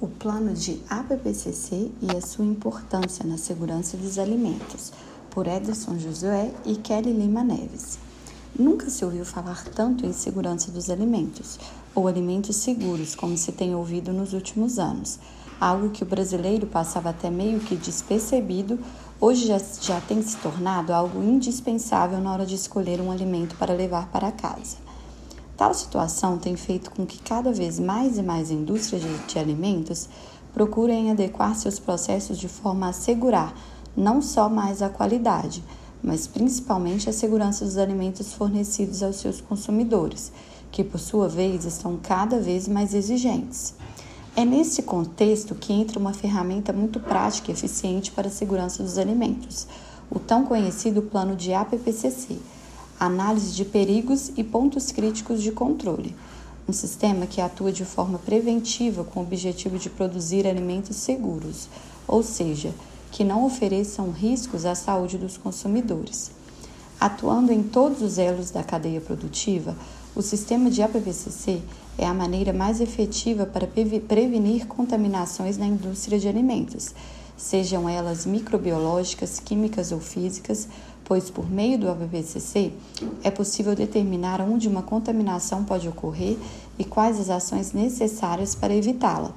o plano de APPCC e a sua importância na segurança dos alimentos, por Ederson Josué e Kelly Lima Neves. Nunca se ouviu falar tanto em segurança dos alimentos, ou alimentos seguros, como se tem ouvido nos últimos anos. Algo que o brasileiro passava até meio que despercebido, hoje já, já tem se tornado algo indispensável na hora de escolher um alimento para levar para casa. Tal situação tem feito com que cada vez mais e mais indústrias de, alimentos procurem adequar seus processos de forma a assegurar não só mais a qualidade, mas principalmente a segurança dos alimentos fornecidos aos seus consumidores, que por sua vez estão cada vez mais exigentes. É nesse contexto que entra uma ferramenta muito prática e eficiente para a segurança dos alimentos, o tão conhecido plano de APPCC análise de perigos e pontos críticos de controle. Um sistema que atua de forma preventiva com o objetivo de produzir alimentos seguros, ou seja, que não ofereçam riscos à saúde dos consumidores. Atuando em todos os elos da cadeia produtiva, o sistema de APVCC é a maneira mais efetiva para prevenir contaminações na indústria de alimentos, sejam elas microbiológicas, químicas ou físicas, pois por meio do APPCC é possível determinar onde uma contaminação pode ocorrer e quais as ações necessárias para evitá-la.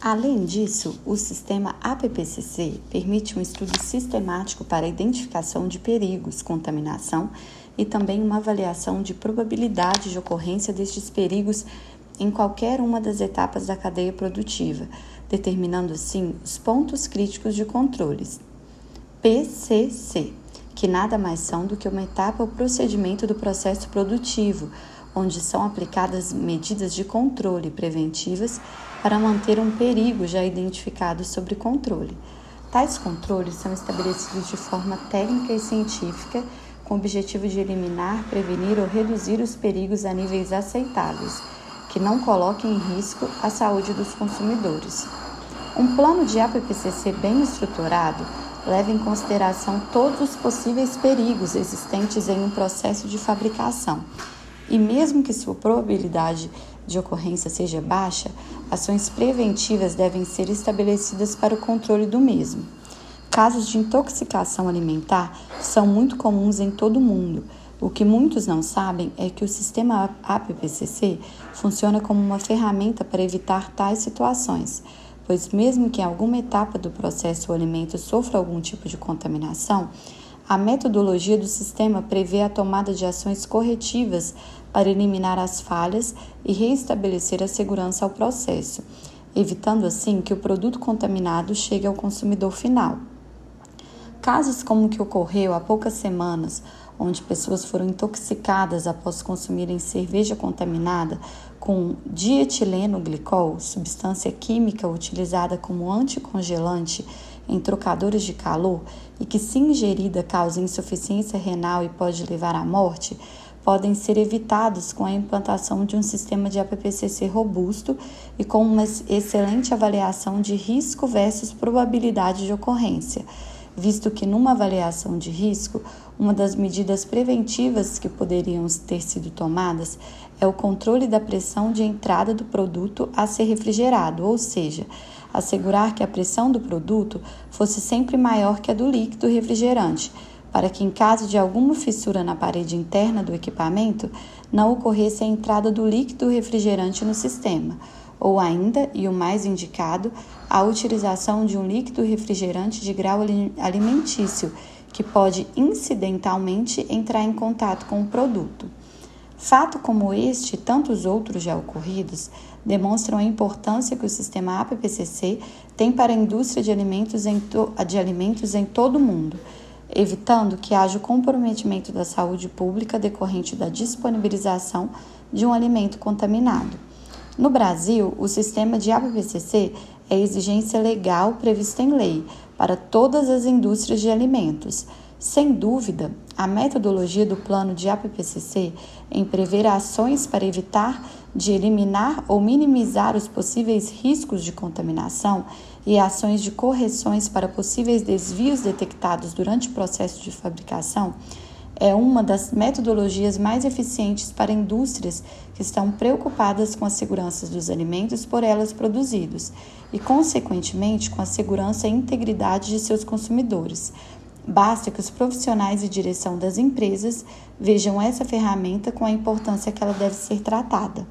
Além disso, o sistema APPCC permite um estudo sistemático para a identificação de perigos, contaminação e também uma avaliação de probabilidade de ocorrência destes perigos em qualquer uma das etapas da cadeia produtiva, determinando assim os pontos críticos de controles, PCC, que nada mais são do que uma etapa ou procedimento do processo produtivo, onde são aplicadas medidas de controle preventivas para manter um perigo já identificado sob controle. Tais controles são estabelecidos de forma técnica e científica com o objetivo de eliminar, prevenir ou reduzir os perigos a níveis aceitáveis, que não coloquem em risco a saúde dos consumidores. Um plano de APPCC bem estruturado leva em consideração todos os possíveis perigos existentes em um processo de fabricação. E mesmo que sua probabilidade de ocorrência seja baixa, ações preventivas devem ser estabelecidas para o controle do mesmo. Casos de intoxicação alimentar são muito comuns em todo o mundo. O que muitos não sabem é que o sistema APPCC funciona como uma ferramenta para evitar tais situações pois, mesmo que em alguma etapa do processo o alimento sofra algum tipo de contaminação, a metodologia do sistema prevê a tomada de ações corretivas para eliminar as falhas e reestabelecer a segurança ao processo, evitando assim que o produto contaminado chegue ao consumidor final. Casos como o que ocorreu há poucas semanas, onde pessoas foram intoxicadas após consumirem cerveja contaminada com dietileno glicol, substância química utilizada como anticongelante em trocadores de calor e que, se ingerida, causa insuficiência renal e pode levar à morte, podem ser evitados com a implantação de um sistema de APPCC robusto e com uma excelente avaliação de risco versus probabilidade de ocorrência visto que numa avaliação de risco, uma das medidas preventivas que poderiam ter sido tomadas é o controle da pressão de entrada do produto a ser refrigerado, ou seja, assegurar que a pressão do produto fosse sempre maior que a do líquido refrigerante, para que, em caso de alguma fissura na parede interna do equipamento, não ocorresse a entrada do líquido refrigerante no sistema ou ainda, e o mais indicado, a utilização de um líquido refrigerante de grau alimentício, que pode incidentalmente entrar em contato com o produto. Fato como este e tantos outros já ocorridos demonstram a importância que o sistema APPCC tem para a indústria de alimentos em, de alimentos em todo o mundo, evitando que haja o comprometimento da saúde pública decorrente da disponibilização de um alimento contaminado. No Brasil, o sistema de APPCC é exigência legal prevista em lei para todas as indústrias de alimentos. Sem dúvida, a metodologia do plano de APPCC em prever ações para evitar de eliminar ou minimizar os possíveis riscos de contaminação e ações de correções para possíveis desvios detectados durante o processo de fabricação é uma das metodologias mais eficientes para indústrias que estão preocupadas com a segurança dos alimentos por elas produzidos e, consequentemente, com a segurança e integridade de seus consumidores. Basta que os profissionais e direção das empresas vejam essa ferramenta com a importância que ela deve ser tratada.